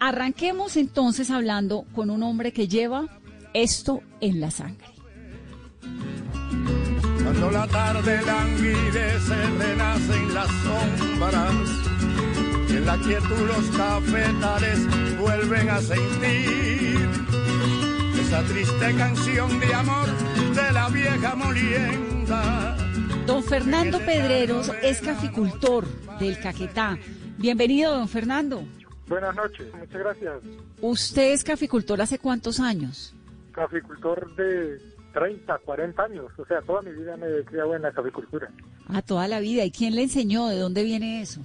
Arranquemos entonces hablando con un hombre que lleva esto en la sangre. Cuando la tarde languidece, renacen las sombras. Y en la quietud los cafetales vuelven a sentir esa triste canción de amor de la vieja molienda. Don Fernando Pedreros es caficultor del Caquetá. Bienvenido, don Fernando. Buenas noches, muchas gracias. ¿Usted es caficultor hace cuántos años? Caficultor de 30, 40 años, o sea, toda mi vida me he criado en la caficultura. Ah, toda la vida. ¿Y quién le enseñó? ¿De dónde viene eso?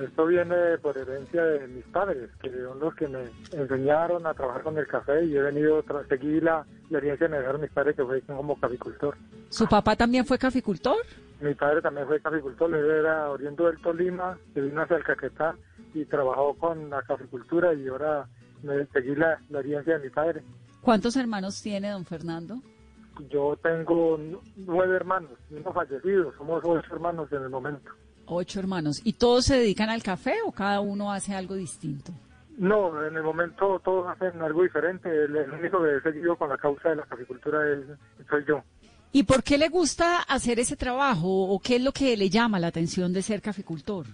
Esto viene por herencia de mis padres, que son los que me enseñaron a trabajar con el café y he venido tras seguir la, la herencia que me dejaron mis padres que fue como caficultor. ¿Su papá también fue caficultor? Mi padre también fue caficultor, él era oriundo del Tolima, se vino hacia el Caquetá y trabajó con la caficultura y ahora me seguí la, la herencia de mi padre. ¿Cuántos hermanos tiene don Fernando? Yo tengo nueve hermanos, uno fallecido, somos ocho hermanos en el momento. Ocho hermanos. ¿Y todos se dedican al café o cada uno hace algo distinto? No, en el momento todos hacen algo diferente. El, el único que he seguido con la causa de la caficultura es, soy yo. ¿Y por qué le gusta hacer ese trabajo o qué es lo que le llama la atención de ser caficultor?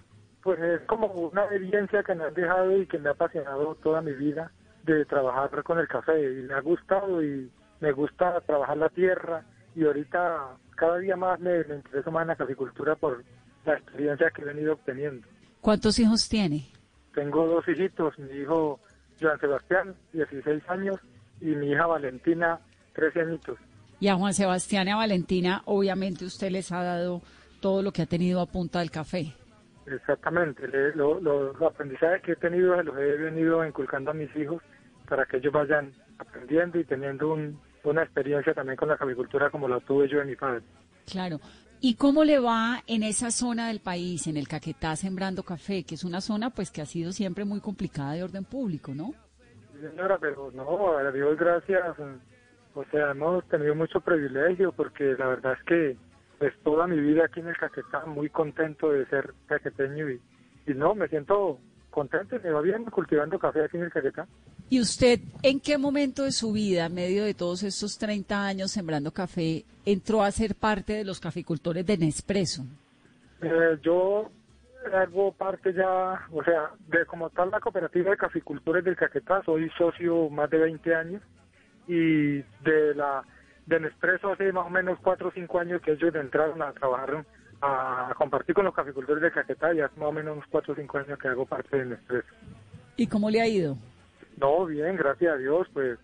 Pues es como una evidencia que me han dejado y que me ha apasionado toda mi vida de trabajar con el café y me ha gustado y me gusta trabajar la tierra y ahorita cada día más me, me intereso más en la caficultura por la experiencia que he venido obteniendo. ¿Cuántos hijos tiene? Tengo dos hijitos, mi hijo Joan Sebastián, 16 años, y mi hija Valentina, 13 añitos. Y a Juan Sebastián y a Valentina, obviamente usted les ha dado todo lo que ha tenido a punta del café. Exactamente, le- lo- lo- los aprendizajes que he tenido los he venido inculcando a mis hijos para que ellos vayan aprendiendo y teniendo un- una experiencia también con la caficultura como la tuve yo de mi padre. Claro. ¿Y cómo le va en esa zona del país, en el Caquetá, sembrando café, que es una zona pues que ha sido siempre muy complicada de orden público, ¿no? Sí, Señora, pero no, a Dios gracias. O sea, hemos tenido mucho privilegio porque la verdad es que pues toda mi vida aquí en el Caquetá, muy contento de ser caqueteño y, y no, me siento contento me va bien cultivando café aquí en el Caquetá. ¿Y usted en qué momento de su vida, en medio de todos estos 30 años sembrando café, entró a ser parte de los caficultores de Nespresso? Eh, yo hago parte ya, o sea, de como tal la cooperativa de caficultores del Caquetá, soy socio más de 20 años y de la de Nespresso hace más o menos 4 o 5 años que ellos entraron a trabajar, a, compartir con los caficultores del Caquetá y hace más o menos unos 4 o 5 años que hago parte de Nespresso. ¿Y cómo le ha ido? No, bien, gracias a Dios, pues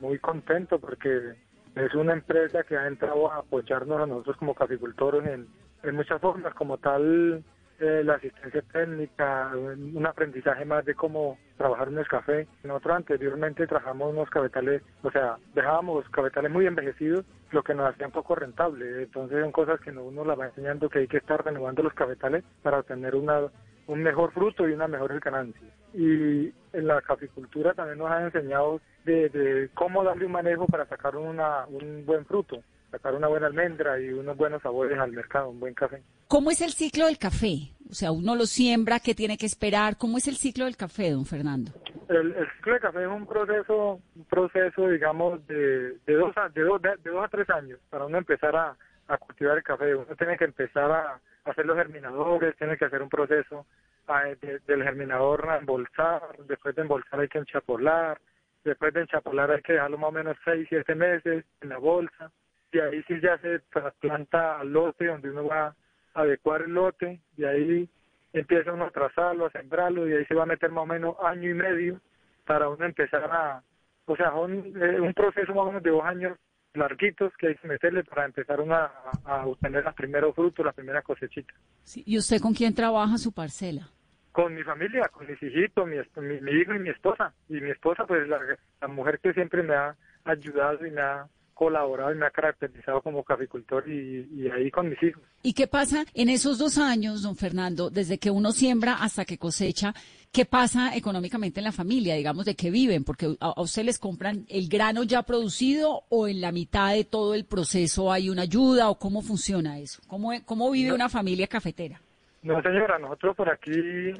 muy contento porque es una empresa que ha entrado a apoyarnos a nosotros como caficultores en, en muchas formas, como tal eh, la asistencia técnica, un un aprendizaje más de cómo trabajar el café. Nosotros anteriormente trabajamos unos cafetales, o sea, dejábamos cafetales muy envejecidos, lo que nos hacía un poco rentable. Entonces son cosas que uno las va enseñando que hay que estar renovando los cafetales para obtener una un mejor fruto y una mejor ganancia. Y en la caficultura también nos han enseñado de, de cómo darle un manejo para sacar una, un buen fruto, sacar una buena almendra y unos buenos sabores al mercado, un buen café. ¿Cómo es el ciclo del café? O sea, uno lo siembra, ¿qué tiene que esperar? ¿Cómo es el ciclo del café, don Fernando? El, el ciclo de café es un proceso, un proceso digamos, de, de, dos, a, de, dos, de, de dos a tres años para uno empezar a, a cultivar el café. Uno tiene que empezar a hacer los germinadores, tiene que hacer un proceso a- de- del germinador a embolsar, después de embolsar hay que enchapolar, después de enchapolar hay que dejarlo más o menos seis, siete meses en la bolsa, y ahí sí ya se trasplanta al lote donde uno va a adecuar el lote, y ahí empieza uno a trazarlo, a sembrarlo, y ahí se va a meter más o menos año y medio para uno empezar a, o sea, un, eh, un proceso más o menos de dos años larguitos que hay que meterle para empezar una, a, a obtener los primeros frutos, las primeras cosechitas. Sí, ¿Y usted con quién trabaja su parcela? Con mi familia, con mis hijitos, mi, mi, mi hijo y mi esposa. Y mi esposa, pues la, la mujer que siempre me ha ayudado y me ha colaborado y me ha caracterizado como caficultor y, y ahí con mis hijos. ¿Y qué pasa en esos dos años, don Fernando, desde que uno siembra hasta que cosecha? ¿Qué pasa económicamente en la familia? Digamos, ¿de qué viven? Porque a, a usted les compran el grano ya producido o en la mitad de todo el proceso hay una ayuda o cómo funciona eso? ¿Cómo, cómo vive una familia cafetera? No, señora, nosotros por aquí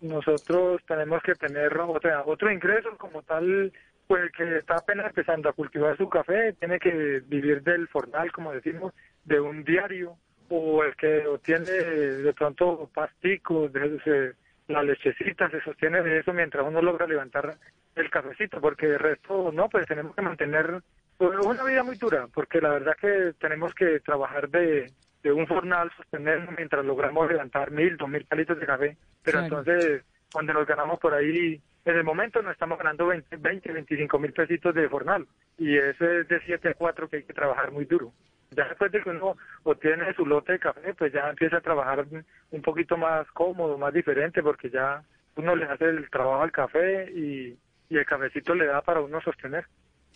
nosotros tenemos que tener otra, otro ingreso como tal, pues que está apenas empezando a cultivar su café, tiene que vivir del fornal, como decimos, de un diario, o el que obtiene de pronto pasticos, de, la lechecita, se sostiene de eso mientras uno logra levantar el cafecito, porque de resto no, pues tenemos que mantener pues, una vida muy dura, porque la verdad que tenemos que trabajar de, de un jornal, sostenernos mientras logramos levantar mil, dos mil palitos de café, pero entonces cuando nos ganamos por ahí, en el momento nos estamos ganando 20, 20 25 mil pesitos de jornal, y eso es de 7 a 4 que hay que trabajar muy duro. Ya después de que uno obtiene su lote de café, pues ya empieza a trabajar un poquito más cómodo, más diferente, porque ya uno le hace el trabajo al café y, y el cafecito le da para uno sostener.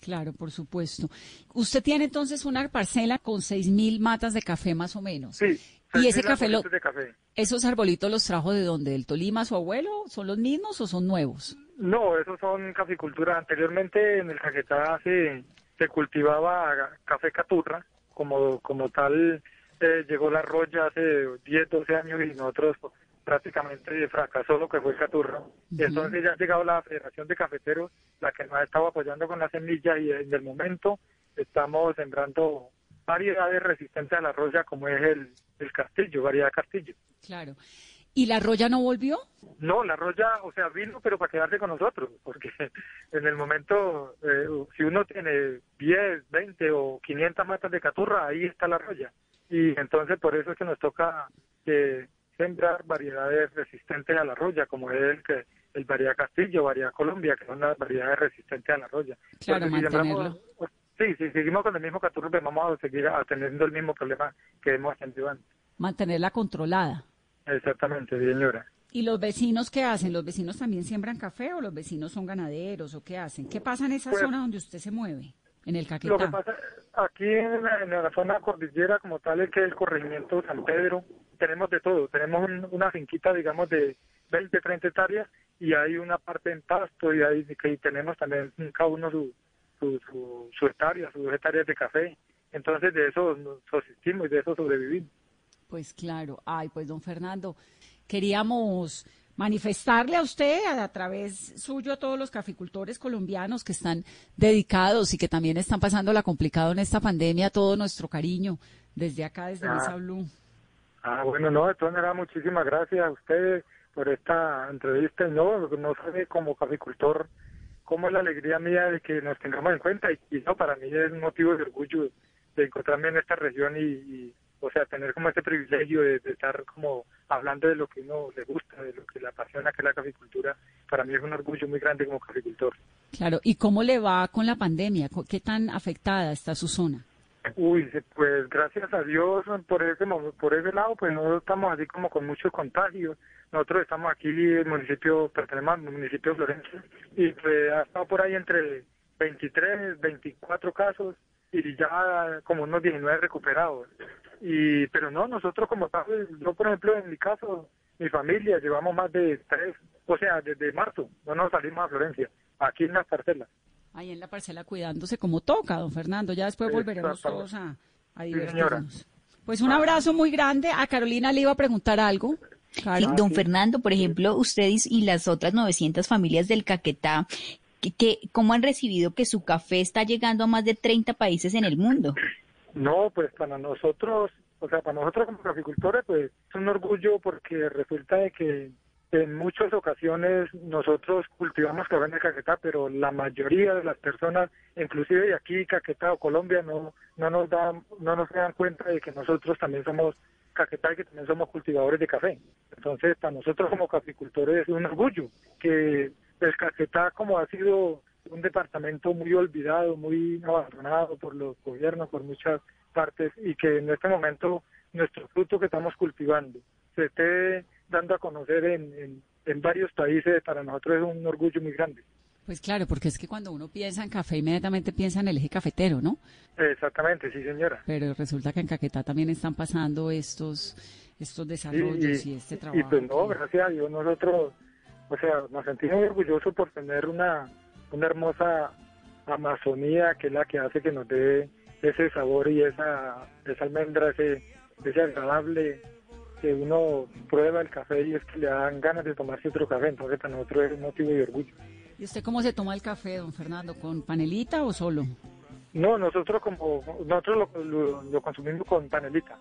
Claro, por supuesto. Usted tiene entonces una parcela con seis mil matas de café más o menos. Sí. Y ese café, lo, esos arbolitos los trajo de dónde? ¿Del Tolima, su abuelo? ¿Son los mismos o son nuevos? No, esos son caficultura. Anteriormente en el Caquetá se, se cultivaba café caturra, como, como tal eh, llegó la roya hace 10, 12 años y nosotros prácticamente fracasó lo que fue Caturra. Y entonces ya ha llegado la Federación de Cafeteros, la que nos ha estado apoyando con la semilla y en el momento estamos sembrando variedades resistentes a la roya como es el, el castillo, variedad castillo. Claro. ¿Y la roya no volvió? No, la roya, o sea, vino, pero para quedarse con nosotros, porque en el momento, eh, si uno tiene 10, 20 o 500 matas de caturra, ahí está la roya. Y entonces por eso es que nos toca que sembrar variedades resistentes a la roya, como es el que el variedad Castillo, variedad Colombia, que son las variedades resistentes a la roya. Claro, mantenerlo. Sí, si seguimos con el mismo caturro, pues vamos a seguir teniendo el mismo problema que hemos tenido antes. Mantenerla controlada. Exactamente, señora. ¿Y los vecinos qué hacen? ¿Los vecinos también siembran café o los vecinos son ganaderos o qué hacen? ¿Qué pasa en esa pues zona donde usted se mueve, en el Caquetá? Lo que pasa aquí en la, en la zona cordillera como tal es que el corregimiento San Pedro, tenemos de todo. Tenemos una finquita, digamos, de 20, 30 hectáreas y hay una parte en pasto y ahí que tenemos también cada uno su, su, su, su hectárea, sus hectáreas de café. Entonces de eso nos subsistimos y de eso sobrevivimos. Pues claro. Ay, pues don Fernando, queríamos manifestarle a usted a, través suyo a todos los caficultores colombianos que están dedicados y que también están pasando la complicado en esta pandemia, todo nuestro cariño desde acá, desde ah. Mesa Blue. Ah, bueno, no, de todas maneras, muchísimas gracias a ustedes por esta entrevista. No, no sabe como caficultor cómo es la alegría mía de que nos tengamos en cuenta y, no, para mí es un motivo de orgullo de encontrarme en esta región y, o sea, tener como este privilegio de, estar como hablando de lo que uno le gusta, de lo que le apasiona, que es la caficultura, para mí es un orgullo muy grande como caficultor. Claro, ¿y cómo le va con la pandemia? ¿Qué tan afectada está su zona? Uy, pues gracias a Dios por ese por ese lado, pues no estamos así como con muchos contagios. Nosotros estamos aquí en el municipio, al municipio de Florencia y pues ha estado por ahí entre 23, 24 casos y ya como unos 19 recuperados. Y pero no, nosotros como tal, yo por ejemplo en mi caso, mi familia llevamos más de tres, o sea, desde marzo no nos salimos a Florencia, aquí en las parcelas ahí en la parcela cuidándose como toca, don Fernando. Ya después volveremos todos a, divertirnos. pues un abrazo muy grande. A Carolina le iba a preguntar algo. Don Fernando, por ejemplo, ustedes y las otras 900 familias del Caquetá, que, ¿cómo han recibido que su café está llegando a más de 30 países en el mundo? No, pues para nosotros, o sea, para nosotros como caficultores, pues es un orgullo porque resulta de que en muchas ocasiones nosotros cultivamos café en Caquetá, pero la mayoría de las personas, inclusive de aquí, Caquetá o Colombia, no, no nos dan, no nos dan cuenta de que nosotros también somos Caquetá y que también somos cultivadores de café. Entonces, para nosotros como caficultores es un orgullo que el Caquetá, como ha sido un departamento muy olvidado, muy abandonado por los gobiernos, por muchas partes, y que en este momento nuestro fruto que estamos cultivando se esté dando a conocer en, en, varios países, para nosotros es un orgullo muy grande. Pues claro, porque es que cuando uno piensa en café, inmediatamente piensa en el eje cafetero, ¿no? Exactamente, sí, señora. Pero resulta que en Caquetá también están pasando estos estos desarrollos y, este trabajo. Y pues no, gracias a Dios, nosotros, o sea, nos sentimos orgullosos por tener una, una hermosa Amazonía, que es la que hace que nos dé ese sabor y esa, esa almendra, ese, ese agradable que uno prueba el café y es que le dan ganas de tomarse otro café, entonces para nosotros es un motivo de orgullo. ¿Y usted cómo se toma el café, don Fernando? ¿Con panelita o solo? No, nosotros como nosotros lo, consumimos con panelita.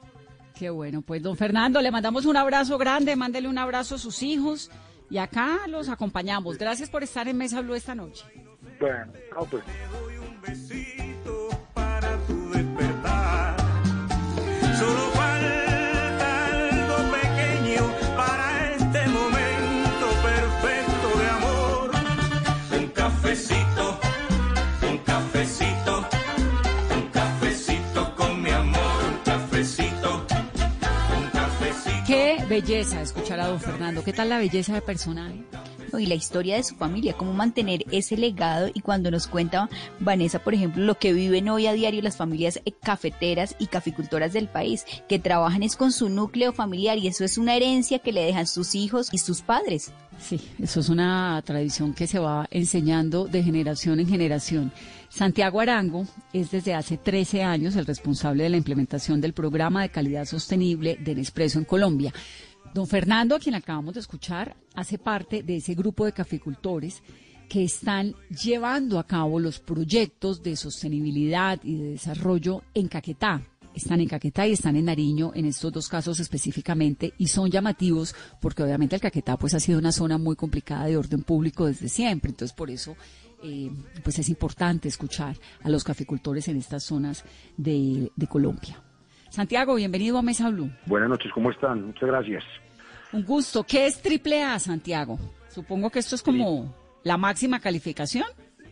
Qué bueno, pues don Fernando, le mandamos un abrazo grande, mándele un abrazo a sus hijos y acá los acompañamos. Gracias por estar en Mesa Blue esta noche. Bueno, pues. Belleza escuchar a don Fernando. ¿Qué tal la belleza de personaje? y la historia de su familia, cómo mantener ese legado y cuando nos cuenta Vanessa, por ejemplo, lo que viven hoy a diario las familias eh, cafeteras y caficultoras del país, que trabajan es con su núcleo familiar y eso es una herencia que le dejan sus hijos y sus padres. Sí, eso es una tradición que se va enseñando de generación en generación. Santiago Arango es desde hace 13 años el responsable de la implementación del programa de calidad sostenible de Nespresso en Colombia. Don Fernando, a quien acabamos de escuchar, hace parte de ese grupo de caficultores que están llevando a cabo los proyectos de sostenibilidad y de desarrollo en Caquetá. Están en Caquetá y están en Nariño en estos dos casos específicamente y son llamativos porque obviamente el Caquetá pues ha sido una zona muy complicada de orden público desde siempre. Entonces por eso eh, pues es importante escuchar a los caficultores en estas zonas de, Colombia. Santiago, bienvenido a Mesa Blue. Buenas noches, ¿cómo están? Muchas gracias. Un gusto. ¿Qué es Triple A, Santiago? Supongo que esto es como la máxima calificación.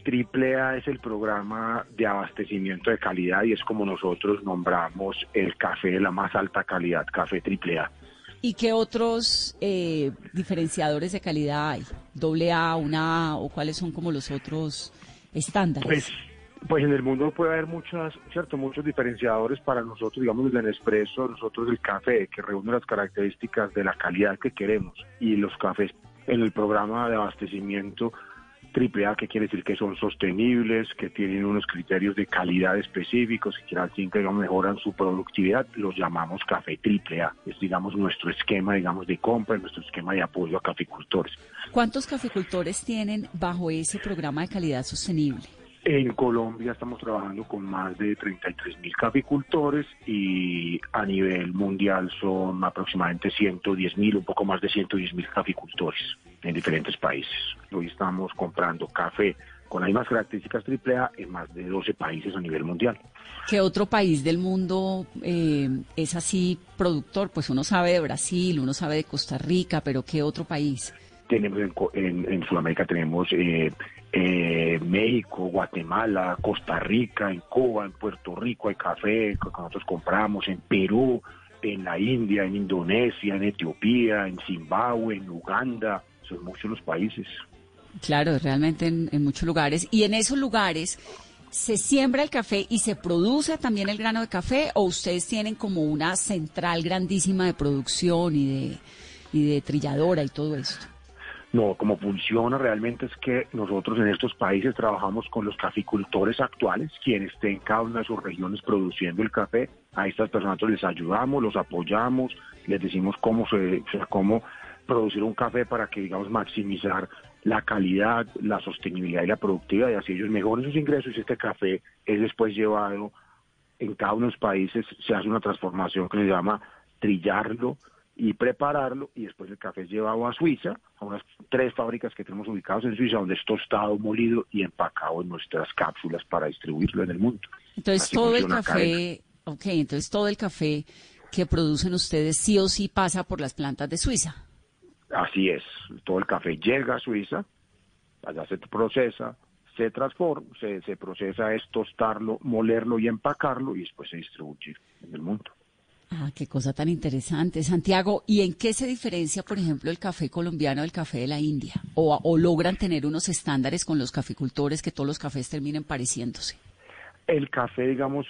Triple A es el programa de abastecimiento de calidad y es como nosotros nombramos el café de la más alta calidad, café Triple A. ¿Y qué otros eh, diferenciadores de calidad hay? ¿Doble A, una A o cuáles son como los otros estándares? Pues, pues en el mundo puede haber muchas, cierto, muchos diferenciadores para nosotros, digamos, el Nespresso, nosotros el café, que reúne las características de la calidad que queremos. Y los cafés en el programa de abastecimiento triple A, que quiere decir que son sostenibles, que tienen unos criterios de calidad específicos, que al fin que mejoran su productividad, los llamamos café triple A. Es, digamos, nuestro esquema, digamos, de compra, nuestro esquema de apoyo a caficultores. ¿Cuántos caficultores tienen bajo ese programa de calidad sostenible? En Colombia estamos trabajando con más de 33 mil caficultores y a nivel mundial son aproximadamente 110 mil, un poco más de 110 mil caficultores en diferentes países. Hoy estamos comprando café con las mismas características AAA en más de 12 países a nivel mundial. ¿Qué otro país del mundo eh, es así productor? Pues uno sabe de Brasil, uno sabe de Costa Rica, pero ¿qué otro país? Tenemos en, Sudamérica tenemos eh, eh, México, Guatemala, Costa Rica, en Cuba, en Puerto Rico hay café que nosotros compramos, en Perú, en la India, en Indonesia, en Etiopía, en Zimbabue, en Uganda, son muchos los países. Claro, realmente en, en muchos lugares. Y en esos lugares se siembra el café y se produce también el grano de café o ustedes tienen como una central grandísima de producción y de, y de trilladora y todo esto. No, como funciona realmente es que nosotros en estos países trabajamos con los caficultores actuales, quienes estén en cada una de sus regiones produciendo el café. A estas personas les ayudamos, los apoyamos, les decimos cómo se, cómo producir un café para que digamos maximizar la calidad, la sostenibilidad y la productividad y así ellos mejoren sus ingresos y este café es después llevado en cada uno de los países se hace una transformación que se llama trillarlo y prepararlo y después el café es llevado a Suiza, a unas tres fábricas que tenemos ubicadas en Suiza donde es tostado, molido y empacado en nuestras cápsulas para distribuirlo en el mundo. Entonces todo el café, ok, entonces todo el café que producen ustedes sí o sí pasa por las plantas de Suiza. Así es, todo el café llega a Suiza, allá se procesa, se transforma, se, se procesa es tostarlo, molerlo y empacarlo y después se distribuye en el mundo. Ah, qué cosa tan interesante, Santiago. ¿Y en qué se diferencia, por ejemplo, el café colombiano del café de la India? ¿O, logran tener unos estándares con los caficultores que todos los cafés terminen pareciéndose? El café, digamos,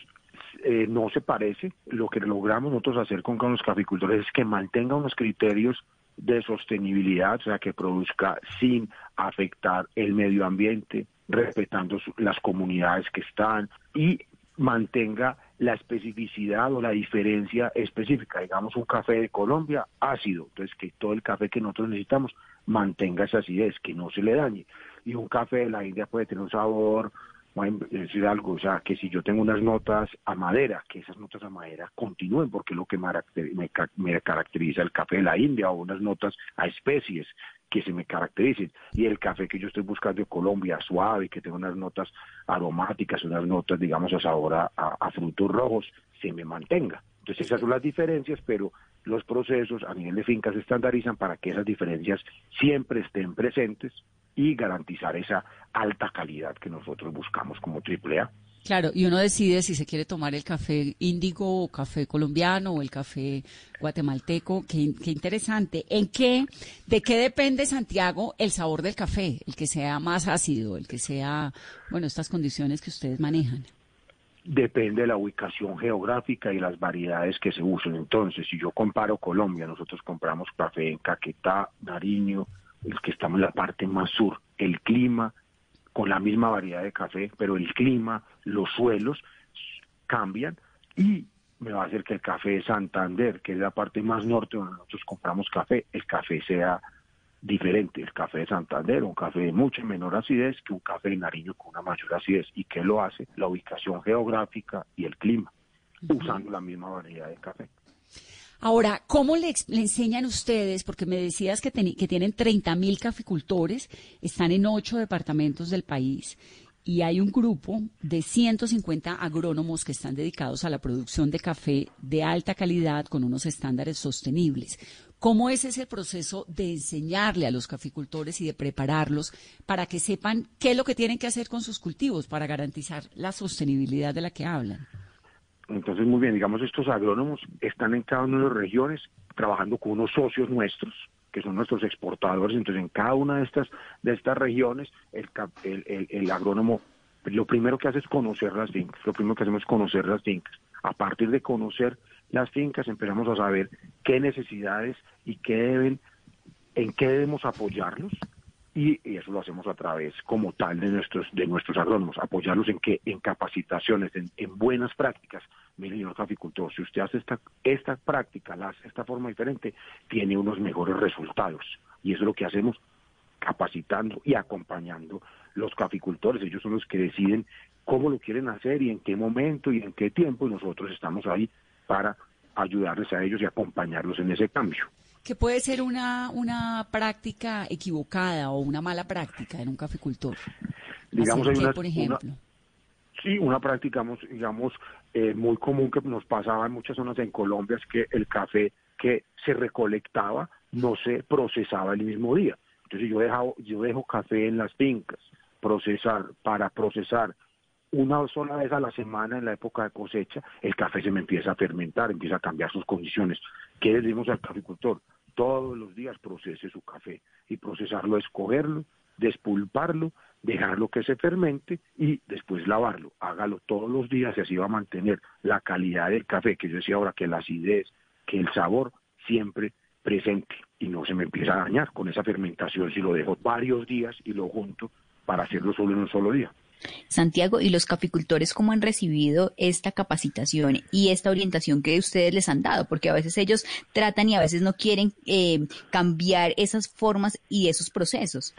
eh, no se parece. Lo que logramos nosotros hacer con, los caficultores es que mantenga unos criterios de sostenibilidad, o sea, que produzca sin afectar el medio ambiente, respetando las comunidades que están y mantenga la especificidad o la diferencia específica. Digamos, un café de Colombia ácido, entonces que todo el café que nosotros necesitamos mantenga esa acidez, que no se le dañe. Y un café de la India puede tener un sabor, voy a decir algo, o sea, que si yo tengo unas notas a madera, que esas notas a madera continúen, porque es lo que me caracteriza el café de la India, o unas notas a especies que se me caractericen. Y el café que yo estoy buscando de Colombia, suave, que tenga unas notas aromáticas, unas notas, digamos, a sabor a, frutos rojos, se me mantenga. Entonces esas son las diferencias, pero los procesos a nivel de fincas se estandarizan para que esas diferencias siempre estén presentes y garantizar esa alta calidad que nosotros buscamos como AAA. Claro, y uno decide si se quiere tomar el café índigo o café colombiano o el café guatemalteco. Qué, qué, interesante. ¿En qué, de qué depende, Santiago, el sabor del café? El que sea más ácido, el que sea, bueno, estas condiciones que ustedes manejan. Depende de la ubicación geográfica y las variedades que se usen. Entonces, si yo comparo Colombia, nosotros compramos café en Caquetá, Nariño, el que estamos en la parte más sur, el clima, con la misma variedad de café, pero el clima, los suelos cambian y me va a hacer que el café de Santander, que es la parte más norte donde nosotros compramos café, el café sea diferente. El café de Santander, un café de mucha menor acidez que un café de Nariño con una mayor acidez. ¿Y qué lo hace? La ubicación geográfica y el clima, usando la misma variedad de café. Ahora, ¿cómo le, enseñan ustedes? Porque me decías que, que tienen 30 mil caficultores, están en ocho departamentos del país y hay un grupo de 150 agrónomos que están dedicados a la producción de café de alta calidad con unos estándares sostenibles. ¿Cómo es ese proceso de enseñarle a los caficultores y de prepararlos para que sepan qué es lo que tienen que hacer con sus cultivos para garantizar la sostenibilidad de la que hablan? Entonces, muy bien, digamos, estos agrónomos están en cada una de las regiones trabajando con unos socios nuestros, que son nuestros exportadores. Entonces, en cada una de estas, de estas regiones, el, el, el, agrónomo lo primero que hace es conocer las fincas. Lo primero que hacemos es conocer las fincas. A partir de conocer las fincas, empezamos a saber qué necesidades y qué deben, en qué debemos apoyarlos y, eso lo hacemos a través como tal de nuestros de nuestros agrónomos, apoyarlos en que en capacitaciones, en, buenas prácticas. Mire, señor caficultor, si usted hace esta esta práctica, la hace esta forma diferente, tiene unos mejores resultados. Y eso es lo que hacemos capacitando y acompañando los caficultores, ellos son los que deciden cómo lo quieren hacer y en qué momento y en qué tiempo nosotros estamos ahí para ayudarles a ellos y acompañarlos en ese cambio que puede ser una, una práctica equivocada o una mala práctica en un caficultor. Digamos, por ejemplo. sí, una práctica, digamos, eh, muy común que nos pasaba en muchas zonas en Colombia es que el café que se recolectaba no se procesaba el mismo día. Entonces yo dejo, yo dejo café en las fincas, procesar, para procesar una sola vez a la semana en la época de cosecha, el café se me empieza a fermentar, empieza a cambiar sus condiciones. ¿Qué le decimos al caficultor? Todos los días procese su café y procesarlo es cogerlo, despulparlo, dejarlo que se fermente y después lavarlo. Hágalo todos los días y así va a mantener la calidad del café, que yo decía ahora que la acidez, que el sabor siempre presente y no se me empieza a dañar con esa fermentación si lo dejo varios días y lo junto para hacerlo solo en un solo día. Santiago, ¿y los caficultores cómo han recibido esta capacitación y esta orientación que ustedes les han dado? Porque a veces ellos tratan y a veces no quieren eh, cambiar esas formas y esos procesos.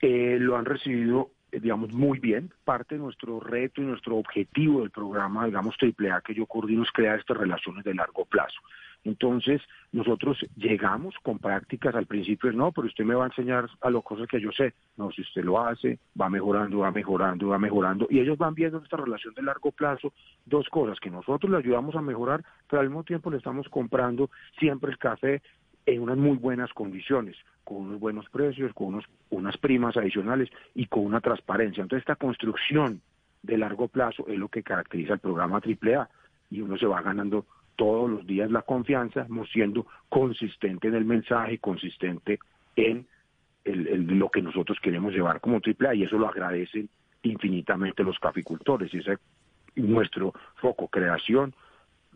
Eh, lo han recibido eh, digamos, muy bien. Parte de nuestro reto y nuestro objetivo del programa, digamos, AAA que yo coordino es crear estas relaciones de largo plazo. Entonces, nosotros llegamos con prácticas al principio, no, pero usted me va a enseñar a las cosas que yo sé. No, si usted lo hace, va mejorando, va mejorando, va mejorando. Y ellos van viendo esta relación de largo plazo, dos cosas, que nosotros le ayudamos a mejorar, pero al mismo tiempo le estamos comprando siempre el café en unas muy buenas condiciones, con unos buenos precios, con unos, unas primas adicionales y con una transparencia. Entonces, esta construcción de largo plazo es lo que caracteriza el programa AAA y uno se va ganando todos los días la confianza, siendo consistente en el mensaje, consistente en lo que nosotros queremos llevar como AAA y eso lo agradecen infinitamente los caficultores. Y ese es nuestro foco, creación,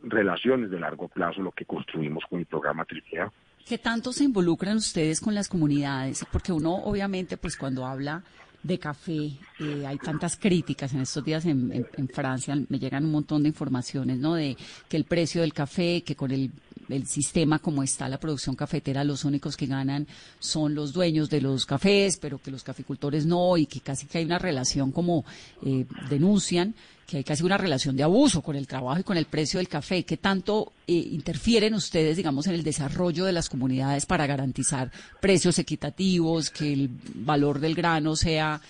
relaciones de largo plazo, lo que construimos con el programa AAA. ¿Qué tanto se involucran ustedes con las comunidades? Porque uno obviamente pues cuando habla de café. Eh, hay tantas críticas en estos días en, Francia, me llegan un montón de informaciones, ¿no? De que el precio del café, que con el, el, sistema como está la producción cafetera, los únicos que ganan son los dueños de los cafés, pero que los caficultores no, y que casi que hay una relación como eh, denuncian que hay casi una relación de abuso con el trabajo y con el precio del café. ¿Qué tanto eh, interfieren ustedes, digamos, en el desarrollo de las comunidades para garantizar precios equitativos, que el valor del grano sea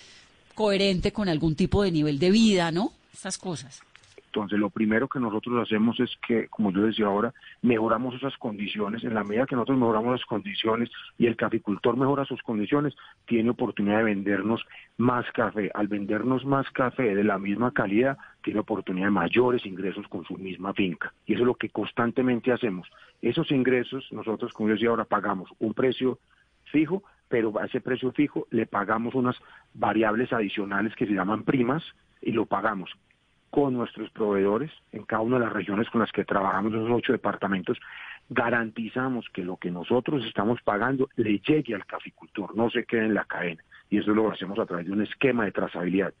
coherente con algún tipo de nivel de vida, ¿no? Estas cosas. Entonces, lo primero que nosotros hacemos es que, como yo decía ahora, mejoramos esas condiciones. En la medida que nosotros mejoramos las condiciones y el caficultor mejora sus condiciones, tiene oportunidad de vendernos más café. Al vendernos más café de la misma calidad, tiene oportunidad de mayores ingresos con su misma finca. Y eso es lo que constantemente hacemos. Esos ingresos, nosotros, como yo decía ahora, pagamos un precio fijo, pero a ese precio fijo le pagamos unas variables adicionales que se llaman primas y lo pagamos con nuestros proveedores en cada una de las regiones con las que trabajamos, esos ocho departamentos, garantizamos que lo que nosotros estamos pagando le llegue al caficultor, no se quede en la cadena. Y eso lo hacemos a través de un esquema de trazabilidad.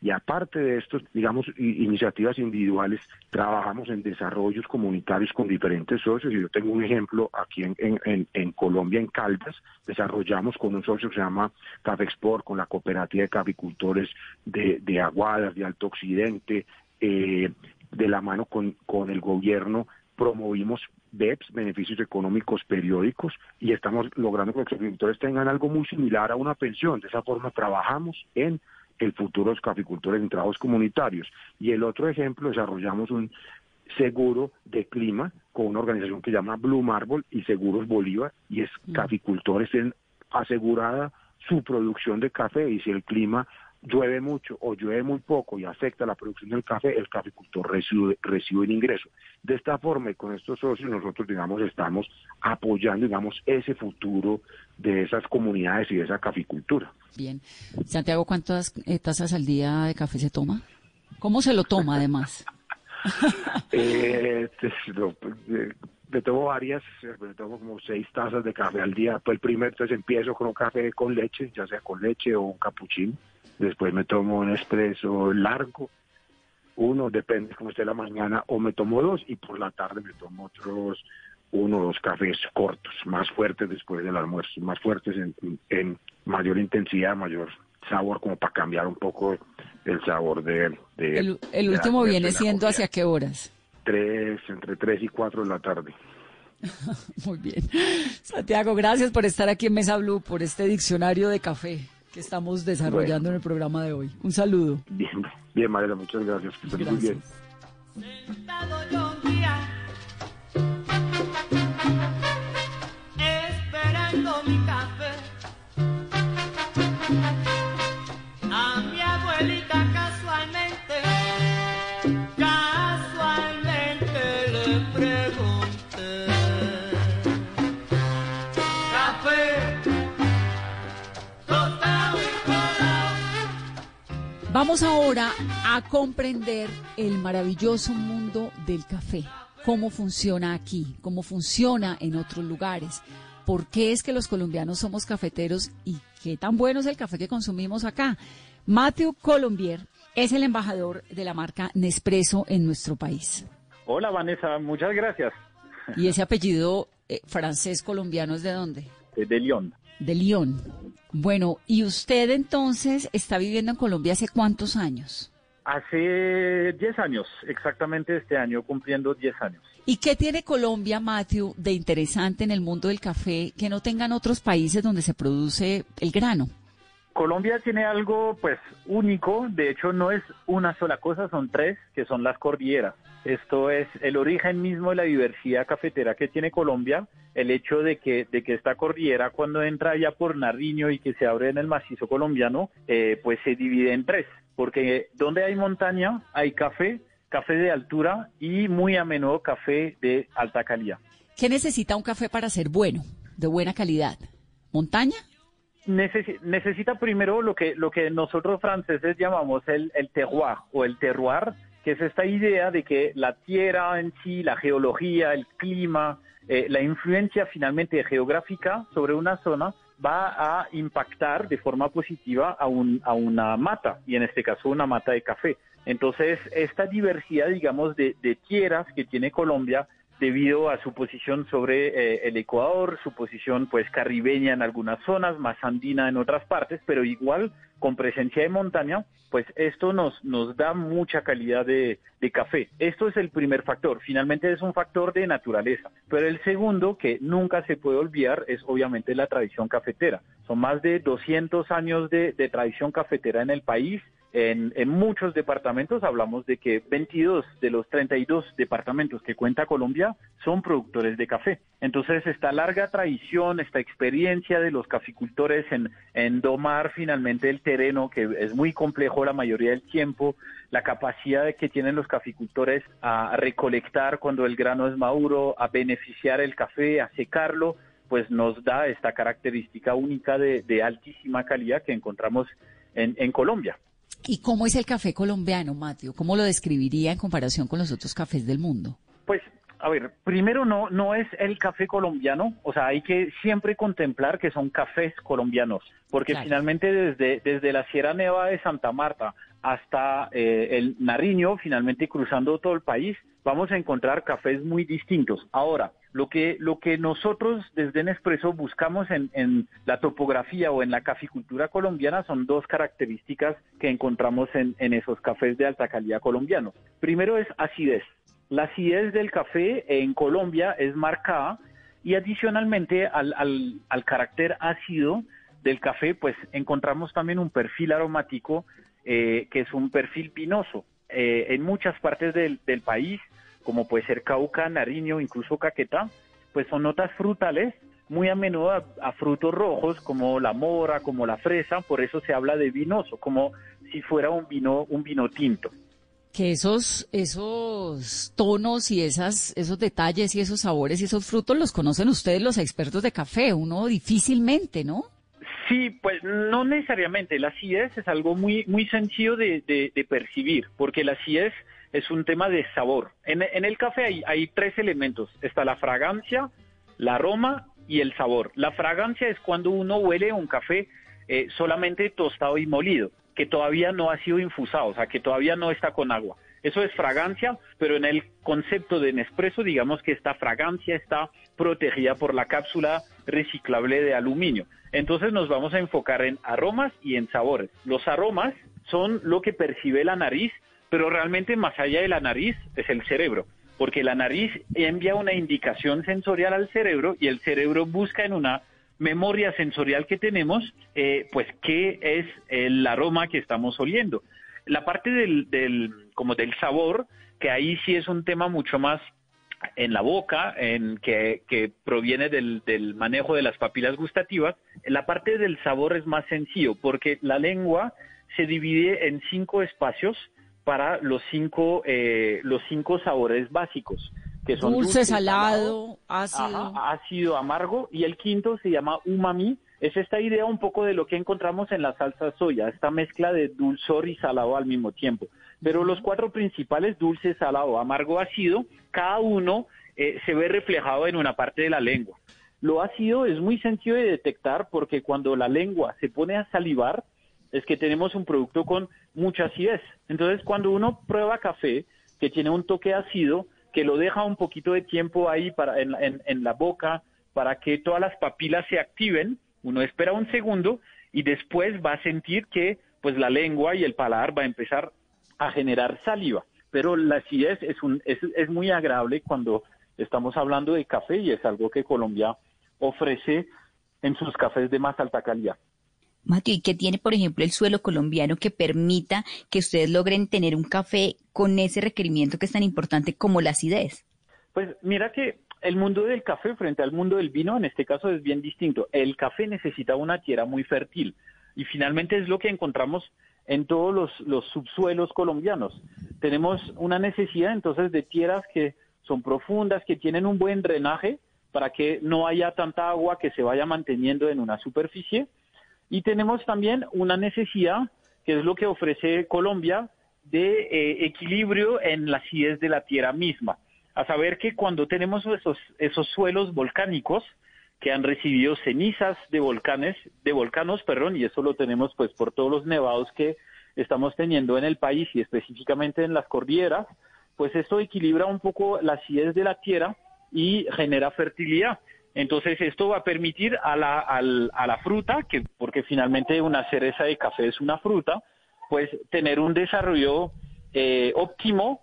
Y aparte de estos, digamos, iniciativas individuales, trabajamos en desarrollos comunitarios con diferentes socios. Y yo tengo un ejemplo aquí en, en, Colombia, en Caldas, desarrollamos con un socio que se llama Café Export, con la cooperativa de caficultores de, de Aguadas, de Alto Occidente, eh, de la mano con, con el gobierno, promovimos BEPS, beneficios económicos periódicos, y estamos logrando que los caficultores tengan algo muy similar a una pensión. De esa forma trabajamos en el futuro de los caficultores en trabajos comunitarios. Y el otro ejemplo, desarrollamos un seguro de clima con una organización que se llama Blue Marble y Seguros Bolívar, y es mm. caficultores en asegurada su producción de café y si el clima llueve mucho o llueve muy poco y afecta la producción del café, el caficultor recibe, recibe un ingreso. De esta forma y con estos socios nosotros, digamos, estamos apoyando, digamos, ese futuro de esas comunidades y de esa caficultura. Bien. Santiago, ¿cuántas eh, tazas al día de café se toma? ¿Cómo se lo toma además? eh, eh me tomo varias, me tomo como seis tazas de café al día. Pues el primer, entonces empiezo con un café con leche, ya sea con leche o un capuchino. Después me tomo un espresso largo, uno, depende cómo esté la mañana, o me tomo dos y por la tarde me tomo otros uno o dos cafés cortos, más fuertes después del almuerzo, más fuertes en, mayor intensidad, mayor sabor, como para cambiar un poco el sabor de... el, último viene siendo hacia qué horas? Tres, entre tres y cuatro de la tarde. Muy bien. Santiago, gracias por estar aquí en Mesa Blue, por este diccionario de café que estamos desarrollando en el programa de hoy. Un saludo. Bien, bien, Mariela, muchas gracias. Que muy bien. Vamos ahora a comprender el maravilloso mundo del café, cómo funciona aquí, cómo funciona en otros lugares, por qué es que los colombianos somos cafeteros y qué tan bueno es el café que consumimos acá. Matthew Colombier es el embajador de la marca Nespresso en nuestro país. Hola Vanessa, muchas gracias. ¿Y ese apellido eh, francés colombiano es de dónde? De Lyon de Lyon. Bueno, ¿y usted entonces está viviendo en Colombia hace cuántos años? Hace 10 años, exactamente este año, cumpliendo 10 años. ¿Y qué tiene Colombia, Matthew, de interesante en el mundo del café que no tengan otros países donde se produce el grano? Colombia tiene algo pues único, de hecho no es una sola cosa, son tres, que son las cordilleras. Esto es el origen mismo de la diversidad cafetera que tiene Colombia, el hecho de que, de que esta cordillera cuando entra ya por Nariño y que se abre en el macizo colombiano, eh, pues se divide en tres, porque donde hay montaña hay café, café de altura y muy a menudo café de alta calidad. ¿Qué necesita un café para ser bueno, de buena calidad? ¿Montaña? necesita primero lo que, lo que nosotros franceses llamamos el, el terroir o el terroir, que es esta idea de que la tierra en sí, la geología, el clima, eh, la influencia finalmente geográfica sobre una zona va a impactar de forma positiva a, un, a una mata, y en este caso una mata de café. Entonces, esta diversidad, digamos, de, de tierras que tiene Colombia, debido a su posición sobre eh, el Ecuador, su posición pues caribeña en algunas zonas, más andina en otras partes, pero igual con presencia de montaña, pues esto nos, nos da mucha calidad de, de café. Esto es el primer factor, finalmente es un factor de naturaleza, pero el segundo que nunca se puede olvidar es obviamente la tradición cafetera. Son más de 200 años de, de tradición cafetera en el país, en, en, muchos departamentos hablamos de que 22 de los 32 departamentos que cuenta Colombia son productores de café. Entonces, esta larga tradición, esta experiencia de los caficultores en, en domar finalmente el terreno, que es muy complejo la mayoría del tiempo, la capacidad que tienen los caficultores a recolectar cuando el grano es maduro, a beneficiar el café, a secarlo, pues nos da esta característica única de, de altísima calidad que encontramos en, en Colombia. ¿Y cómo es el café colombiano, Mateo? ¿Cómo lo describiría en comparación con los otros cafés del mundo? Pues, a ver, primero no, no es el café colombiano, o sea, hay que siempre contemplar que son cafés colombianos, porque claro. finalmente desde, desde la Sierra Nevada de Santa Marta hasta eh, el Nariño, finalmente cruzando todo el país, vamos a encontrar cafés muy distintos. Ahora, lo que, lo que nosotros desde Nespresso buscamos en, en, la topografía o en la caficultura colombiana son dos características que encontramos en, en esos cafés de alta calidad colombianos. Primero es acidez. La acidez del café en Colombia es marcada y adicionalmente al, al, al carácter ácido del café, pues encontramos también un perfil aromático eh, que es un perfil vinoso. Eh, en muchas partes del, del país como puede ser Cauca, Nariño, incluso Caquetá, pues son notas frutales, muy a menudo a, a, frutos rojos como la mora, como la fresa, por eso se habla de vinoso, como si fuera un vino, un vino tinto. Que esos, esos tonos y esas, esos detalles y esos sabores y esos frutos los conocen ustedes los expertos de café, uno difícilmente, ¿no? Sí, pues no necesariamente. La acidez es algo muy, muy sencillo de, de, percibir, porque la acidez es un tema de sabor. En, en el café hay, hay, tres elementos. Está la fragancia, la aroma y el sabor. La fragancia es cuando uno huele un café eh, solamente tostado y molido, que todavía no ha sido infusado, o sea, que todavía no está con agua. Eso es fragancia, pero en el concepto de Nespresso, digamos que esta fragancia está protegida por la cápsula reciclable de aluminio. Entonces nos vamos a enfocar en aromas y en sabores. Los aromas son lo que percibe la nariz pero realmente más allá de la nariz es el cerebro, porque la nariz envía una indicación sensorial al cerebro y el cerebro busca en una memoria sensorial que tenemos, eh, pues qué es el aroma que estamos oliendo. La parte del, del, como del sabor, que ahí sí es un tema mucho más en la boca, en que, que proviene del, del, manejo de las papilas gustativas, la parte del sabor es más sencillo, porque la lengua se divide en cinco espacios, para los cinco, eh, los cinco sabores básicos, que son dulce, dulce salado, ácido. Ajá, ácido, amargo, y el quinto se llama umami, es esta idea un poco de lo que encontramos en la salsa soya, esta mezcla de dulzor y salado al mismo tiempo. Pero los cuatro principales, dulce, salado, amargo, ácido, cada uno eh, se ve reflejado en una parte de la lengua. Lo ácido es muy sencillo de detectar porque cuando la lengua se pone a salivar, es que tenemos un producto con mucha acidez. Entonces, cuando uno prueba café que tiene un toque ácido, que lo deja un poquito de tiempo ahí para, en, en, en la boca para que todas las papilas se activen, uno espera un segundo y después va a sentir que pues la lengua y el paladar va a empezar a generar saliva. Pero la acidez es, un, es, es muy agradable cuando estamos hablando de café y es algo que Colombia ofrece en sus cafés de más alta calidad. Mateo, ¿y qué tiene, por ejemplo, el suelo colombiano que permita que ustedes logren tener un café con ese requerimiento que es tan importante como la acidez? Pues mira que el mundo del café frente al mundo del vino en este caso es bien distinto. El café necesita una tierra muy fértil y finalmente es lo que encontramos en todos los, los subsuelos colombianos. Tenemos una necesidad entonces de tierras que son profundas, que tienen un buen drenaje para que no haya tanta agua que se vaya manteniendo en una superficie y tenemos también una necesidad, que es lo que ofrece Colombia, de eh, equilibrio en la acidez de la tierra misma. A saber que cuando tenemos esos, esos suelos volcánicos, que han recibido cenizas de volcanes, de volcanos, perdón, y eso lo tenemos pues por todos los nevados que estamos teniendo en el país y específicamente en las cordilleras, pues esto equilibra un poco la acidez de la tierra y genera fertilidad. Entonces esto va a permitir a la, a la fruta, que porque finalmente una cereza de café es una fruta, pues tener un desarrollo eh, óptimo.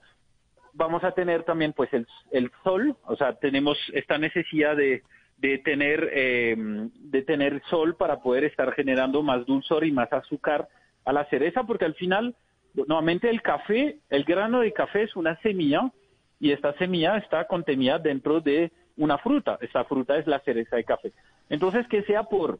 Vamos a tener también pues el, el sol, o sea, tenemos esta necesidad de, de tener eh, de tener sol para poder estar generando más dulzor y más azúcar a la cereza, porque al final, nuevamente el café, el grano de café es una semilla y esta semilla está contenida dentro de una fruta. Esta fruta es la cereza de café. Entonces, que sea por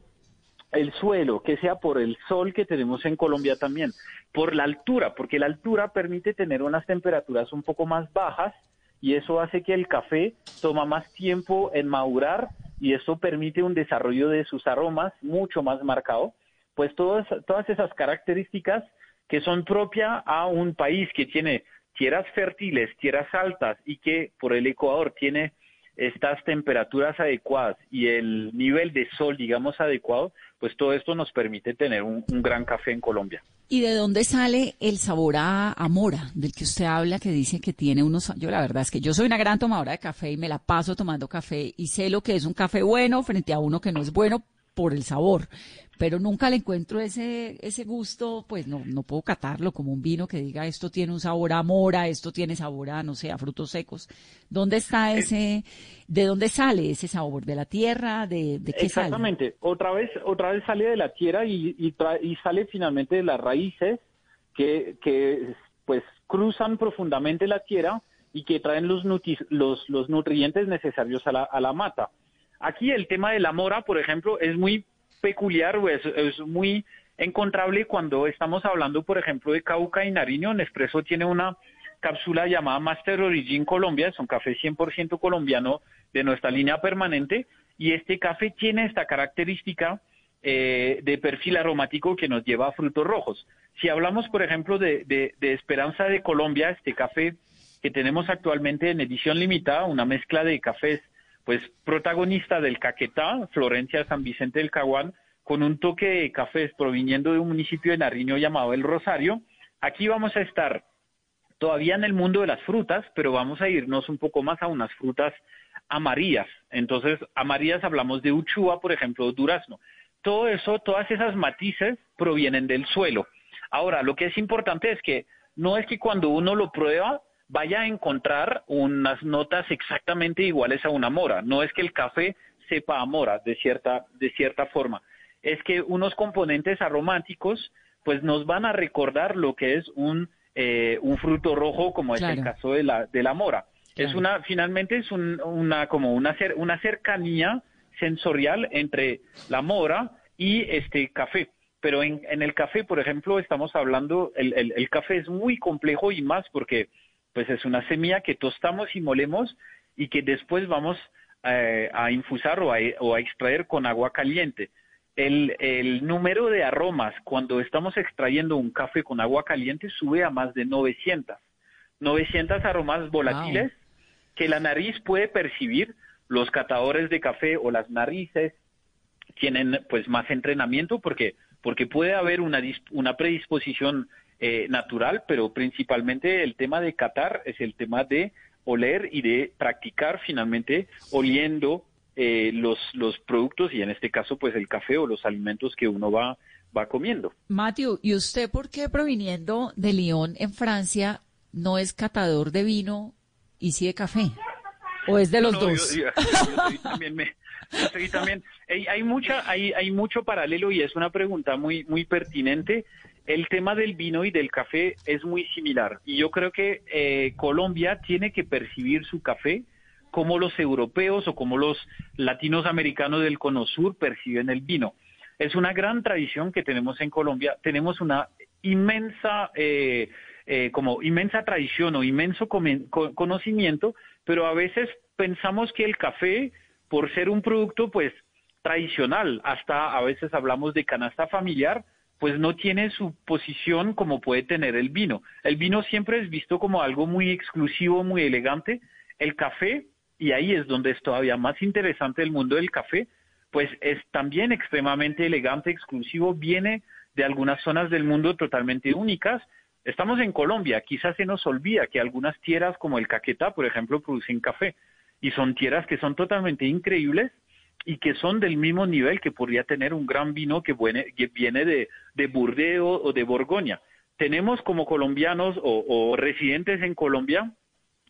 el suelo, que sea por el sol que tenemos en Colombia también, por la altura, porque la altura permite tener unas temperaturas un poco más bajas y eso hace que el café toma más tiempo en madurar y eso permite un desarrollo de sus aromas mucho más marcado. Pues todas, todas esas características que son propias a un país que tiene tierras fértiles, tierras altas y que por el Ecuador tiene estas temperaturas adecuadas y el nivel de sol, digamos, adecuado, pues todo esto nos permite tener un, gran café en Colombia. ¿Y de dónde sale el sabor a, mora del que usted habla, que dice que tiene unos... Yo la verdad es que yo soy una gran tomadora de café y me la paso tomando café y sé lo que es un café bueno frente a uno que no es bueno por el sabor, pero nunca le encuentro ese, ese gusto, pues no, no puedo catarlo como un vino que diga esto tiene un sabor a mora, esto tiene sabor a, no sé, a frutos secos. ¿Dónde está eh, ese, de dónde sale ese sabor? ¿De la tierra? ¿De, de qué Exactamente. Otra vez, otra vez sale de la tierra y, y, sale finalmente de las raíces que, que pues cruzan profundamente la tierra y que traen los, los, los nutrientes necesarios a la, a la mata. Aquí el tema de la mora, por ejemplo, es muy peculiar o es, muy encontrable cuando estamos hablando, por ejemplo, de Cauca y Nariño. Nespresso tiene una cápsula llamada Master Origin Colombia, es un café 100% colombiano de nuestra línea permanente y este café tiene esta característica eh, de perfil aromático que nos lleva a frutos rojos. Si hablamos, por ejemplo, de, de Esperanza de Colombia, este café que tenemos actualmente en edición limitada, una mezcla de cafés pues protagonista del Caquetá, Florencia San Vicente del Caguán, con un toque de cafés proviniendo de un municipio de Nariño llamado El Rosario. Aquí vamos a estar todavía en el mundo de las frutas, pero vamos a irnos un poco más a unas frutas amarillas. Entonces, amarillas hablamos de uchua, por ejemplo, durazno. Todo eso, todas esas matices provienen del suelo. Ahora, lo que es importante es que no es que cuando uno lo prueba vaya a encontrar unas notas exactamente iguales a una mora. No es que el café sepa a mora de cierta, de cierta forma. Es que unos componentes aromáticos pues nos van a recordar lo que es un, eh, un fruto rojo como es el caso de la, de la mora. Es una, finalmente es una, como una, una cercanía sensorial entre la mora y este café pero en, en, el café, por ejemplo, estamos hablando, el, el, el, café es muy complejo y más porque pues es una semilla que tostamos y molemos y que después vamos eh, a infusar o a, extraer con agua caliente. El, número de aromas cuando estamos extrayendo un café con agua caliente sube a más de 900. 900 aromas volátiles que la nariz puede percibir. Los catadores de café o las narices tienen pues más entrenamiento porque porque puede haber una, una predisposición eh, natural, pero principalmente el tema de catar es el tema de oler y de practicar finalmente oliendo eh, los, los productos y en este caso pues el café o los alimentos que uno va, va comiendo. Matthew, ¿y usted por qué proviniendo de Lyon en Francia no es catador de vino y sí de café? ¿O es de los dos? también, hay, mucha, hay, hay mucho paralelo y es una pregunta muy, muy pertinente el tema del vino y del café es muy similar y yo creo que eh, Colombia tiene que percibir su café como los europeos o como los latinos americanos del cono sur perciben el vino. Es una gran tradición que tenemos en Colombia. Tenemos una inmensa, eh, eh, como inmensa tradición o inmenso conocimiento, pero a veces pensamos que el café, por ser un producto, pues tradicional, hasta a veces hablamos de canasta familiar, pues no tiene su posición como puede tener el vino. El vino siempre es visto como algo muy exclusivo, muy elegante. El café, y ahí es donde es todavía más interesante el mundo del café, pues es también extremadamente elegante, exclusivo, viene de algunas zonas del mundo totalmente únicas. Estamos en Colombia, quizás se nos olvida que algunas tierras como el Caquetá, por ejemplo, producen café y son tierras que son totalmente increíbles y que son del mismo nivel que podría tener un gran vino que viene, de, de Burdeos o de Borgoña. Tenemos como colombianos o, residentes en Colombia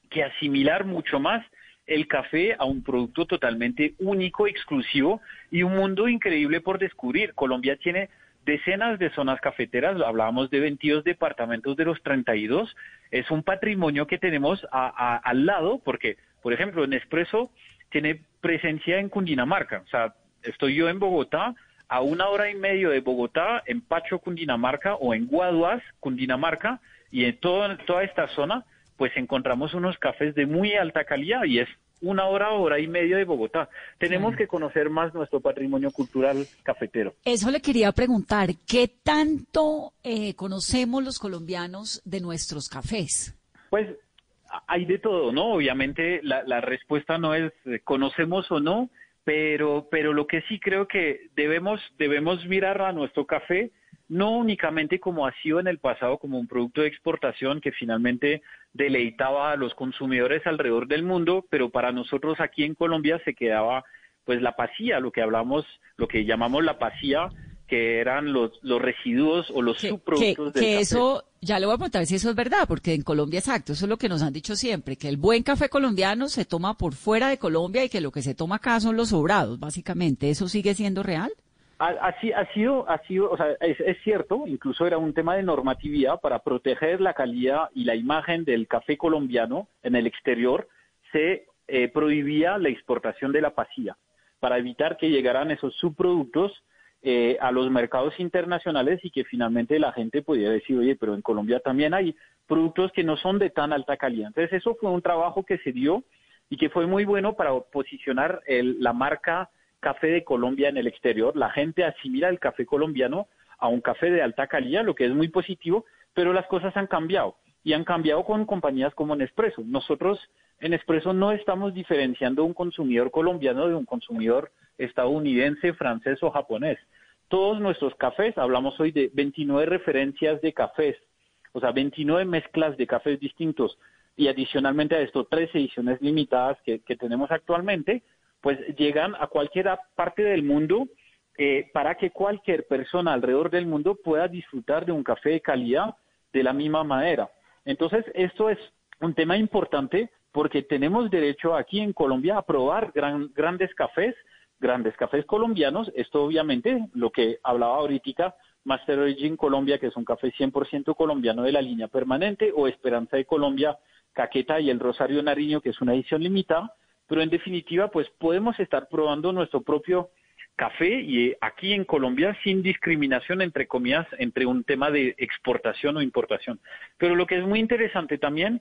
que asimilar mucho más el café a un producto totalmente único, exclusivo y un mundo increíble por descubrir. Colombia tiene decenas de zonas cafeteras, hablábamos de 22 departamentos de los 32, es un patrimonio que tenemos al lado, porque, por ejemplo, Nespresso tiene presencia en Cundinamarca, o sea, estoy yo en Bogotá, a una hora y medio de Bogotá, en Pacho, Cundinamarca, o en Guaduas, Cundinamarca, y en toda, toda esta zona, pues encontramos unos cafés de muy alta calidad, y es una hora, hora y media de Bogotá. Tenemos Claro. que conocer más nuestro patrimonio cultural cafetero. Eso le quería preguntar, ¿qué tanto eh, conocemos los colombianos de nuestros cafés? Pues hay de todo, ¿no? Obviamente la, la respuesta no es eh, conocemos o no, pero, pero lo que sí creo que debemos, debemos mirar a nuestro café no únicamente como ha sido en el pasado, como un producto de exportación que finalmente deleitaba a los consumidores alrededor del mundo, pero para nosotros aquí en Colombia se quedaba pues la pasía, lo que hablamos, lo que llamamos la pasía, que eran los, los residuos o los Que, que, subproductos del que café. eso, ya le voy a preguntar si eso es verdad, porque en Colombia, exacto, eso es lo que nos han dicho siempre, que el buen café colombiano se toma por fuera de Colombia y que lo que se toma acá son los sobrados, básicamente. ¿Eso sigue siendo real? Ha, así, ha sido, ha sido, o sea, es, es cierto, incluso era un tema de normatividad para proteger la calidad y la imagen del café colombiano en el exterior, se eh, prohibía la exportación de la pasilla para evitar que llegaran esos subproductos eh, a los mercados internacionales y que finalmente la gente pudiera decir, oye, pero en Colombia también hay productos que no son de tan alta calidad. Entonces eso fue un trabajo que se dio y que fue muy bueno para posicionar el- la marca café de Colombia en el exterior. La gente asimila el café colombiano a un café de alta calidad, lo que es muy positivo, pero las cosas han cambiado y han cambiado con compañías como Nespresso. Nosotros en Nespresso no estamos diferenciando un consumidor colombiano de un consumidor estadounidense, francés o japonés. Todos nuestros cafés, hablamos hoy de 29 referencias de cafés, o sea, 29 mezclas de cafés distintos y adicionalmente a esto tres ediciones limitadas que, tenemos actualmente, pues llegan a cualquier parte del mundo eh, para que cualquier persona alrededor del mundo pueda disfrutar de un café de calidad de la misma manera. Entonces, esto es un tema importante porque tenemos derecho aquí en Colombia a probar gran- grandes cafés, grandes cafés colombianos. Esto obviamente, lo que hablaba ahorita, Master Origin Colombia, que es un café 100% colombiano de la línea permanente, o Esperanza de Colombia, Caqueta y el Rosario Nariño, que es una edición limitada. Pero en definitiva, pues podemos estar probando nuestro propio café y eh, aquí en Colombia sin discriminación entre comillas entre un tema de exportación o importación. Pero lo que es muy interesante también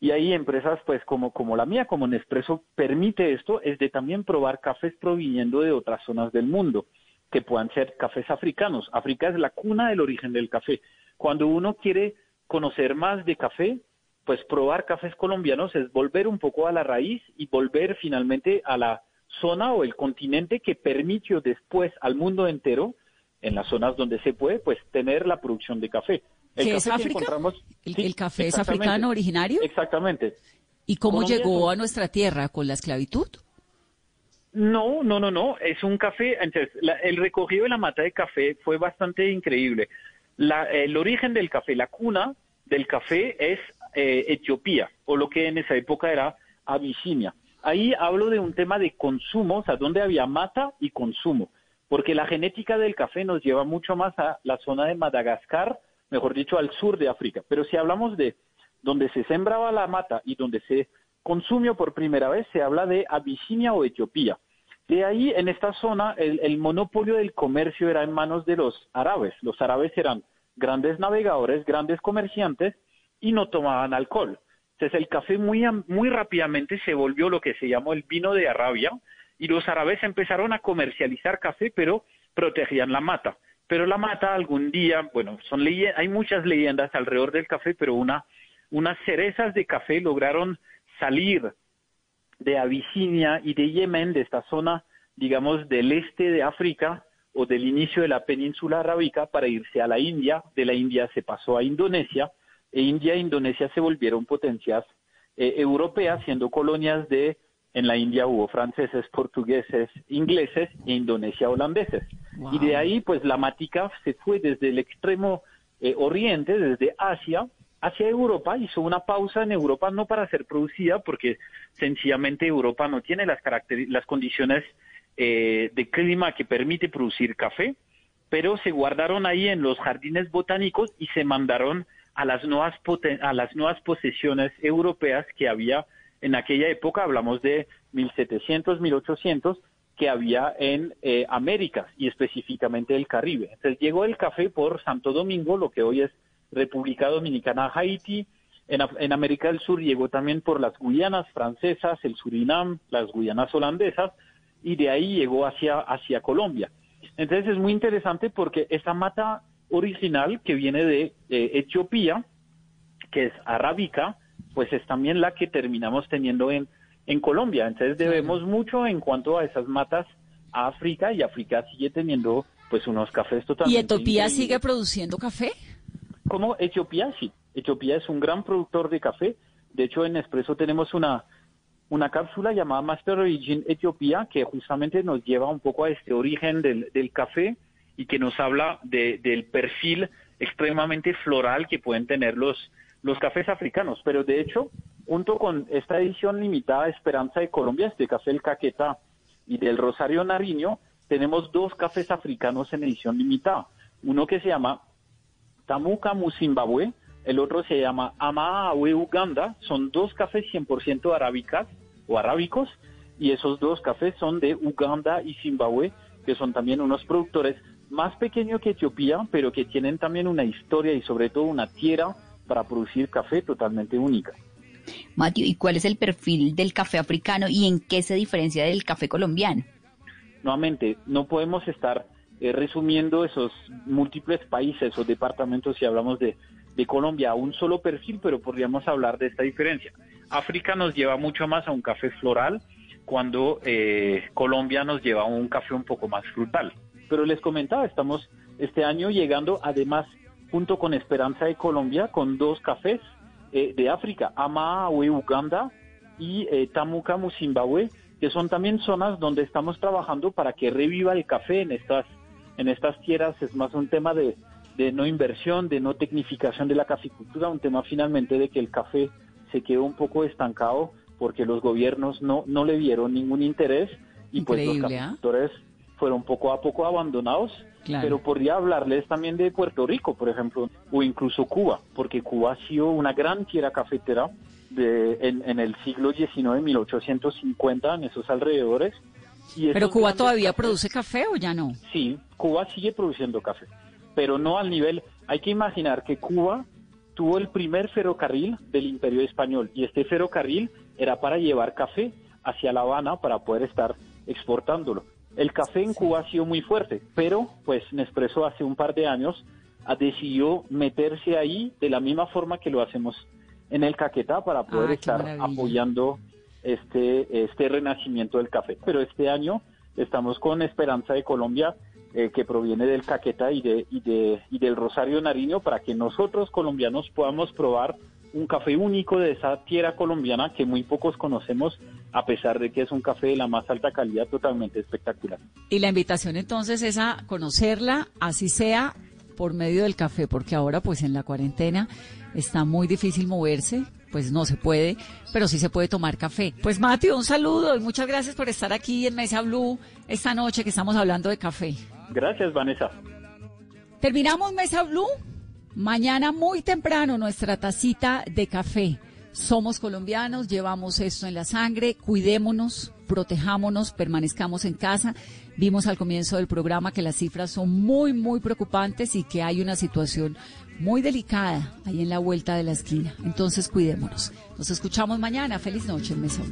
y hay empresas pues como como la mía, como Nespresso permite esto es de también probar cafés proviniendo de otras zonas del mundo que puedan ser cafés africanos. África es la cuna del origen del café. Cuando uno quiere conocer más de café, pues probar cafés colombianos es volver un poco a la raíz y volver finalmente a la zona o el continente que permitió después al mundo entero, en las zonas donde se puede, pues tener la producción de café. El ¿Qué es café África? encontramos- ¿El, Sí, el café es africano originario? Exactamente. ¿Y cómo Colombia llegó es a nuestra tierra? ¿Con la esclavitud? No, no, no, no. Es un café. Entonces, la- el recogido de la mata de café fue bastante increíble. La- el origen del café, la cuna del café es eh, Etiopía, o lo que en esa época era Abisinia. Ahí hablo de un tema de consumo, o sea, donde había mata y consumo, porque la genética del café nos lleva mucho más a la zona de Madagascar, mejor dicho, al sur de África. Pero si hablamos de donde se sembraba la mata y donde se consumió por primera vez, se habla de Abisinia o Etiopía. De ahí, en esta zona, el, el monopolio del comercio era en manos de los árabes. Los árabes eran grandes navegadores, grandes comerciantes y no tomaban alcohol. Entonces el café muy, muy rápidamente se volvió lo que se llamó el vino de Arabia y los árabes empezaron a comercializar café, pero protegían la mata. Pero la mata algún día, bueno, son hay muchas leyendas alrededor del café, pero una, unas cerezas de café lograron salir de Abisinia y de Yemen, de esta zona digamos, del este de África o del inicio de la península arábica para irse a la India. De la India se pasó a Indonesia India e Indonesia se volvieron potencias eh, europeas, siendo colonias de, en la India hubo franceses, portugueses, ingleses e Indonesia holandeses. Y de ahí, pues la matica se fue desde el extremo eh, oriente, desde Asia, hacia Europa, hizo una pausa en Europa no para ser producida, porque sencillamente Europa no tiene las, las condiciones eh, de clima que permite producir café, pero se guardaron ahí en los jardines botánicos y se mandaron a las nuevas, a las nuevas posesiones europeas que había en aquella época, hablamos de 1700, 1800, que había en eh, América y específicamente el Caribe. Entonces llegó el café por Santo Domingo, lo que hoy es República Dominicana, Haití. En, en América del Sur llegó también por las Guyanas francesas, el Surinam, las Guyanas holandesas, y de ahí llegó hacia, hacia Colombia. Entonces es muy interesante porque esta mata original que viene de Etiopía, que es arábica, pues es también la que terminamos teniendo en, en Colombia. Entonces debemos mucho en cuanto a esas matas a África y África sigue teniendo pues unos cafés totalmente. ¿Y Etiopía sigue produciendo café? Como Etiopía, sí. Etiopía es un gran productor de café. De hecho, en Espresso tenemos una, una cápsula llamada Master Origin Etiopía que justamente nos lleva un poco a este origen del, del café y que nos habla de, del perfil extremadamente floral que pueden tener los, los cafés africanos. Pero de hecho, junto con esta edición limitada Esperanza de Colombia, este café El Caqueta y del Rosario Nariño, tenemos dos cafés africanos en edición limitada. Uno que se llama Tamuka Zimbabue, el otro se llama Amaawe Uganda. Son dos cafés 100% arábicas o arábicos y esos dos cafés son de Uganda y Zimbabue, que son también unos productores más pequeños que Etiopía, pero que tienen también una historia y sobre todo una tierra para producir café totalmente única. Mateo, ¿y cuál es el perfil del café africano y en qué se diferencia del café colombiano? Nuevamente, no podemos estar eh, resumiendo esos múltiples países o departamentos si hablamos de, de Colombia a un solo perfil, pero podríamos hablar de esta diferencia. África nos lleva mucho más a un café floral, cuando eh, Colombia nos lleva a un café un poco más frutal. Pero les comentaba, estamos este año llegando además junto con Esperanza de Colombia con dos cafés eh, de África, Amaawe, Uganda y eh, Tamuka, Zimbabue, que son también zonas donde estamos trabajando para que reviva el café en estas, en estas tierras. Es más un tema de, de no inversión, de no tecnificación de la caficultura, un tema finalmente de que el café se quedó un poco estancado porque los gobiernos no, no le dieron ningún interés y pues los ¿ah? caficultores fueron poco a poco abandonados pero podría hablarles también de Puerto Rico, por ejemplo, o incluso Cuba, porque Cuba ha sido una gran tierra cafetera de, en, el siglo XIX, 1850, en esos alrededores. Y ¿Pero Cuba todavía produce café o ya no? Sí, Cuba sigue produciendo café, pero no al nivel. Hay que imaginar que Cuba tuvo el primer ferrocarril del Imperio Español y este ferrocarril era para llevar café hacia La Habana para poder estar exportándolo. El café en Cuba ha sido muy fuerte, pero pues Nespresso hace un par de años ha decidido meterse ahí de la misma forma que lo hacemos en el Caquetá para poder Ah, qué estar maravilla. apoyando este, este renacimiento del café. Pero este año estamos con Esperanza de Colombia, eh, que proviene del Caquetá y, de, y, de, y del Rosario Nariño, para que nosotros colombianos podamos probar un café único de esa tierra colombiana que muy pocos conocemos, a pesar de que es un café de la más alta calidad, totalmente espectacular. Y la invitación entonces es a conocerla, así sea por medio del café, porque ahora pues en la cuarentena está muy difícil moverse, pues no se puede, pero sí se puede tomar café. Pues Mateo, un saludo y muchas gracias por estar aquí en Mesa Blue esta noche que estamos hablando de café. Gracias, Vanessa. Terminamos Mesa Blue. Mañana muy temprano nuestra tacita de café. Somos colombianos, llevamos esto en la sangre, cuidémonos, protejámonos, permanezcamos en casa. Vimos al comienzo del programa que las cifras son muy, muy preocupantes y que hay una situación muy delicada ahí en la vuelta de la esquina. Entonces cuidémonos. Nos escuchamos mañana. Feliz noche en Mesa.